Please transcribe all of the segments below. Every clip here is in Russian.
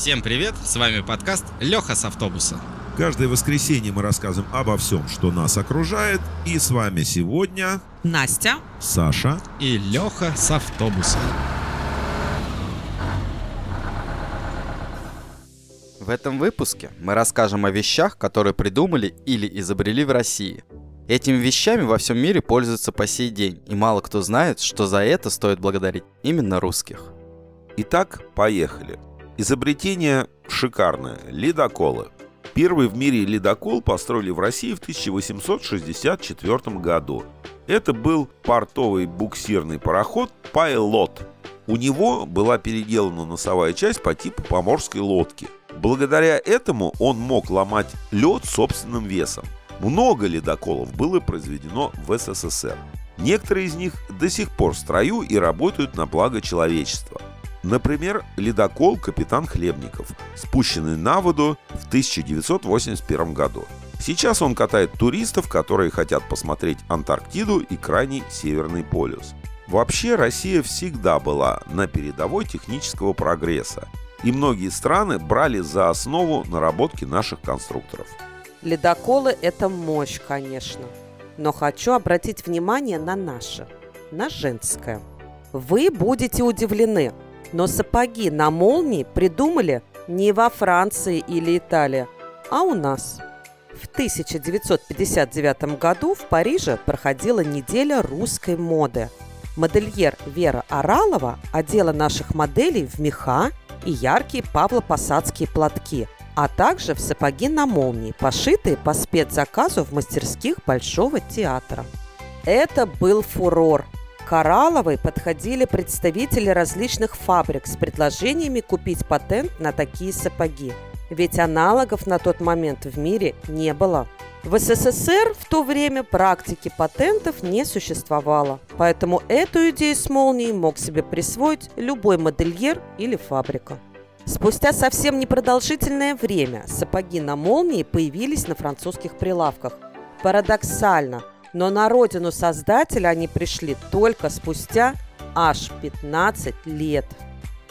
Всем привет, с вами подкаст Леха с автобуса. Каждое воскресенье мы рассказываем обо всем, что нас окружает. И с вами сегодня Настя Саша и Леха с автобуса. В этом выпуске мы расскажем о вещах, которые придумали или изобрели в России. Этими вещами во всем мире пользуются по сей день, и мало кто знает, что за это стоит благодарить именно русских. Итак, поехали. Изобретение шикарное – ледоколы. Первый в мире ледокол построили в России в 1864 году. Это был портовый буксирный пароход «Пайлот». У него была переделана носовая часть по типу поморской лодки. Благодаря этому он мог ломать лед собственным весом. Много ледоколов было произведено в СССР. Некоторые из них до сих пор в строю и работают на благо человечества. Например, ледокол «Капитан Хлебников», спущенный на воду в 1981 году. Сейчас он катает туристов, которые хотят посмотреть Антарктиду и крайний Северный полюс. Вообще Россия всегда была на передовой технического прогресса, и многие страны брали за основу наработки наших конструкторов. Ледоколы – это мощь, конечно. Но хочу обратить внимание на наше, на женское. Вы будете удивлены – но сапоги на молнии придумали не во Франции или Италии, а у нас. В 1959 году в Париже проходила неделя русской моды. Модельер Вера Оралова одела наших моделей в меха и яркие павлопосадские платки, а также в сапоги на молнии, пошитые по спецзаказу в мастерских Большого театра. Это был фурор – Коралловой подходили представители различных фабрик с предложениями купить патент на такие сапоги. Ведь аналогов на тот момент в мире не было. В СССР в то время практики патентов не существовало, поэтому эту идею с молнией мог себе присвоить любой модельер или фабрика. Спустя совсем непродолжительное время сапоги на молнии появились на французских прилавках. Парадоксально – но на родину создателя они пришли только спустя аж 15 лет.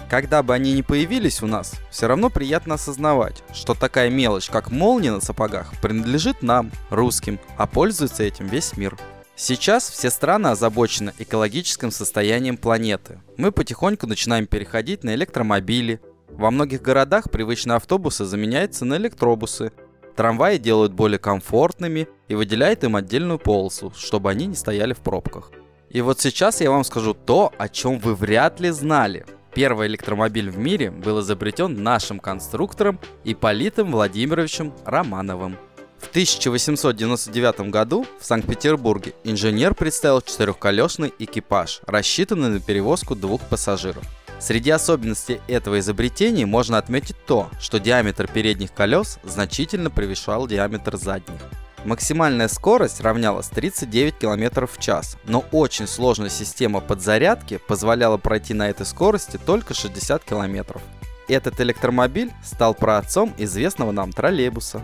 Когда бы они ни появились у нас, все равно приятно осознавать, что такая мелочь, как молния на сапогах, принадлежит нам, русским, а пользуется этим весь мир. Сейчас все страны озабочены экологическим состоянием планеты. Мы потихоньку начинаем переходить на электромобили. Во многих городах привычные автобусы заменяются на электробусы, Трамваи делают более комфортными и выделяют им отдельную полосу, чтобы они не стояли в пробках. И вот сейчас я вам скажу то, о чем вы вряд ли знали. Первый электромобиль в мире был изобретен нашим конструктором Иполитом Владимировичем Романовым. В 1899 году в Санкт-Петербурге инженер представил четырехколесный экипаж, рассчитанный на перевозку двух пассажиров. Среди особенностей этого изобретения можно отметить то, что диаметр передних колес значительно превышал диаметр задних. Максимальная скорость равнялась 39 км в час, но очень сложная система подзарядки позволяла пройти на этой скорости только 60 км. Этот электромобиль стал праотцом известного нам троллейбуса.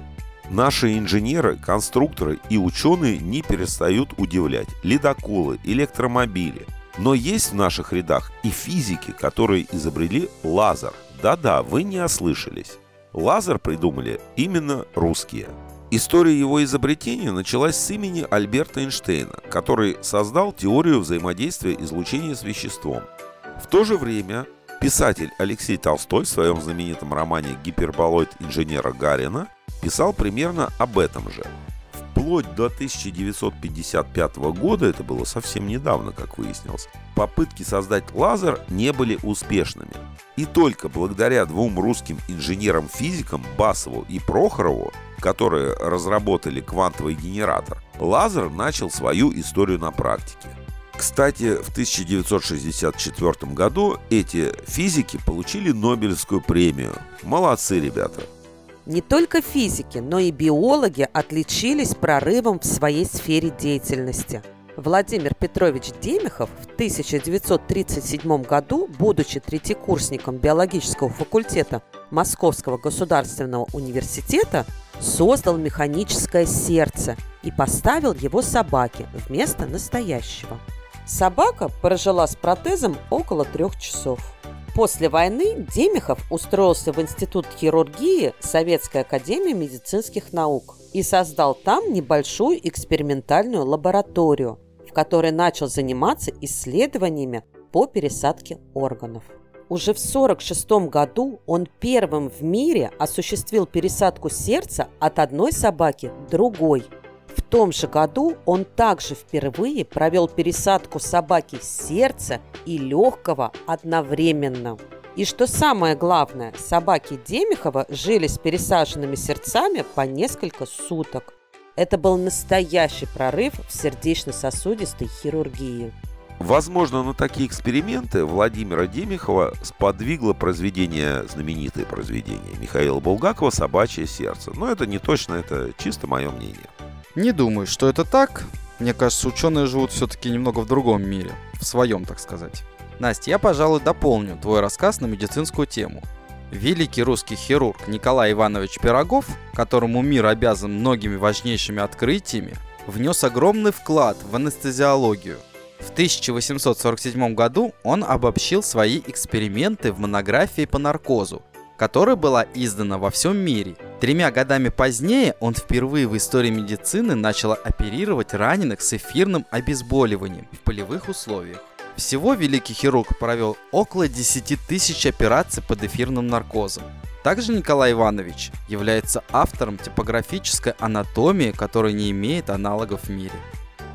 Наши инженеры, конструкторы и ученые не перестают удивлять. Ледоколы, электромобили – но есть в наших рядах и физики, которые изобрели лазер. Да-да, вы не ослышались. Лазер придумали именно русские. История его изобретения началась с имени Альберта Эйнштейна, который создал теорию взаимодействия излучения с веществом. В то же время писатель Алексей Толстой в своем знаменитом романе «Гиперболоид инженера Гарина» писал примерно об этом же – вплоть до 1955 года, это было совсем недавно, как выяснилось, попытки создать лазер не были успешными. И только благодаря двум русским инженерам-физикам Басову и Прохорову, которые разработали квантовый генератор, лазер начал свою историю на практике. Кстати, в 1964 году эти физики получили Нобелевскую премию. Молодцы, ребята. Не только физики, но и биологи отличились прорывом в своей сфере деятельности. Владимир Петрович Демихов в 1937 году, будучи третьекурсником биологического факультета Московского государственного университета, создал механическое сердце и поставил его собаке вместо настоящего. Собака прожила с протезом около трех часов. После войны Демихов устроился в Институт хирургии Советской академии медицинских наук и создал там небольшую экспериментальную лабораторию, в которой начал заниматься исследованиями по пересадке органов. Уже в 1946 году он первым в мире осуществил пересадку сердца от одной собаки другой. В том же году он также впервые провел пересадку собаки сердца и легкого одновременно. И что самое главное, собаки Демихова жили с пересаженными сердцами по несколько суток. Это был настоящий прорыв в сердечно-сосудистой хирургии. Возможно, на такие эксперименты Владимира Демихова сподвигло произведение, знаменитое произведение Михаила Булгакова «Собачье сердце». Но это не точно, это чисто мое мнение. Не думаю, что это так. Мне кажется, ученые живут все-таки немного в другом мире. В своем, так сказать. Настя, я, пожалуй, дополню твой рассказ на медицинскую тему. Великий русский хирург Николай Иванович Пирогов, которому мир обязан многими важнейшими открытиями, внес огромный вклад в анестезиологию. В 1847 году он обобщил свои эксперименты в монографии по наркозу, которая была издана во всем мире. Тремя годами позднее он впервые в истории медицины начал оперировать раненых с эфирным обезболиванием в полевых условиях. Всего великий хирург провел около 10 тысяч операций под эфирным наркозом. Также Николай Иванович является автором типографической анатомии, которая не имеет аналогов в мире.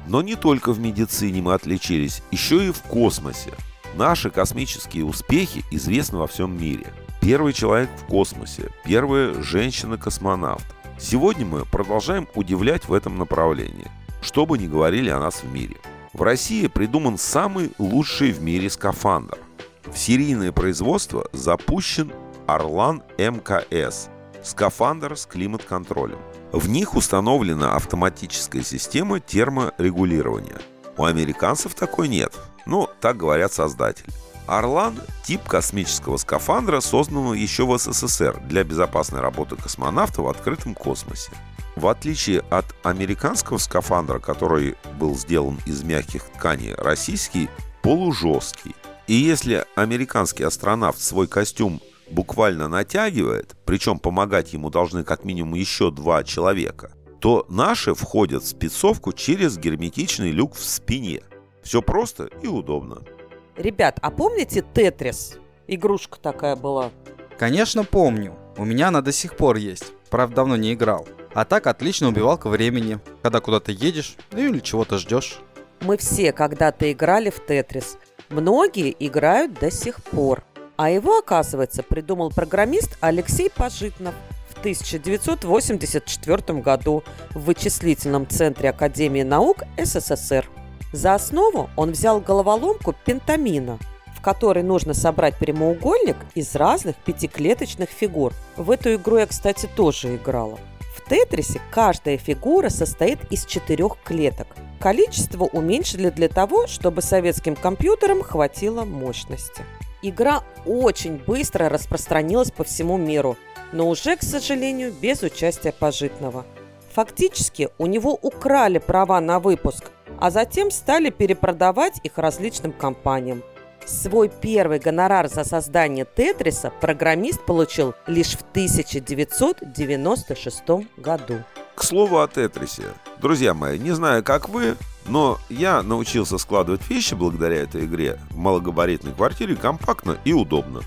Но не только в медицине мы отличились, еще и в космосе. Наши космические успехи известны во всем мире. Первый человек в космосе, первая женщина-космонавт. Сегодня мы продолжаем удивлять в этом направлении, что бы ни говорили о нас в мире. В России придуман самый лучший в мире скафандр. В серийное производство запущен Орлан МКС – скафандр с климат-контролем. В них установлена автоматическая система терморегулирования. У американцев такой нет, ну, так говорят создатели. Орлан – тип космического скафандра, созданного еще в СССР для безопасной работы космонавта в открытом космосе. В отличие от американского скафандра, который был сделан из мягких тканей, российский полужесткий. И если американский астронавт свой костюм буквально натягивает, причем помогать ему должны как минимум еще два человека, то наши входят в спецовку через герметичный люк в спине. Все просто и удобно. Ребят, а помните Тетрис? Игрушка такая была. Конечно, помню. У меня она до сих пор есть. Правда, давно не играл. А так отлично убивалка времени, когда куда-то едешь ну или чего-то ждешь. Мы все когда-то играли в Тетрис. Многие играют до сих пор. А его, оказывается, придумал программист Алексей Пожитнов в 1984 году в вычислительном центре Академии наук СССР. За основу он взял головоломку пентамина, в которой нужно собрать прямоугольник из разных пятиклеточных фигур. В эту игру я, кстати, тоже играла. В Тетрисе каждая фигура состоит из четырех клеток. Количество уменьшили для того, чтобы советским компьютерам хватило мощности. Игра очень быстро распространилась по всему миру, но уже, к сожалению, без участия Пожитного. Фактически у него украли права на выпуск, а затем стали перепродавать их различным компаниям. Свой первый гонорар за создание Тетриса программист получил лишь в 1996 году. К слову о Тетрисе. Друзья мои, не знаю, как вы, но я научился складывать вещи благодаря этой игре в малогабаритной квартире компактно и удобно.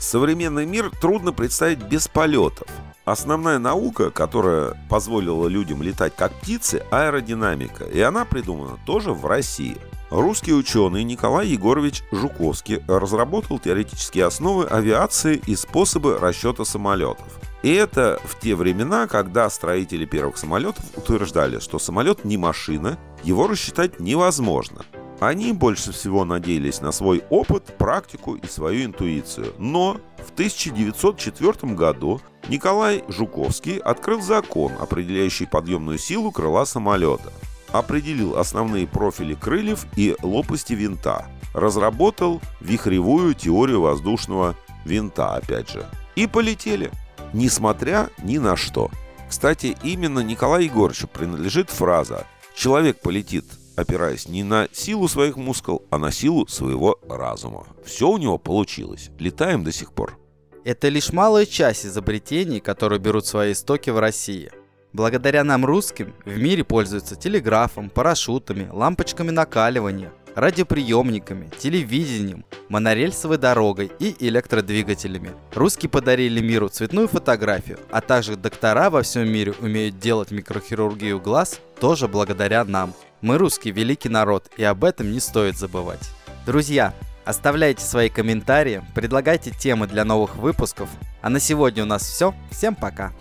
Современный мир трудно представить без полетов. Основная наука, которая позволила людям летать как птицы, аэродинамика, и она придумана тоже в России. Русский ученый Николай Егорович Жуковский разработал теоретические основы авиации и способы расчета самолетов. И это в те времена, когда строители первых самолетов утверждали, что самолет не машина, его рассчитать невозможно. Они больше всего надеялись на свой опыт, практику и свою интуицию. Но в 1904 году Николай Жуковский открыл закон, определяющий подъемную силу крыла самолета. Определил основные профили крыльев и лопасти винта. Разработал вихревую теорию воздушного винта, опять же. И полетели. Несмотря ни на что. Кстати, именно Николаю Егоровичу принадлежит фраза «Человек полетит опираясь не на силу своих мускул, а на силу своего разума. Все у него получилось. Летаем до сих пор. Это лишь малая часть изобретений, которые берут свои истоки в России. Благодаря нам русским в мире пользуются телеграфом, парашютами, лампочками накаливания, радиоприемниками, телевидением, монорельсовой дорогой и электродвигателями. Русские подарили миру цветную фотографию, а также доктора во всем мире умеют делать микрохирургию глаз тоже благодаря нам. Мы русский великий народ, и об этом не стоит забывать. Друзья, оставляйте свои комментарии, предлагайте темы для новых выпусков. А на сегодня у нас все. Всем пока!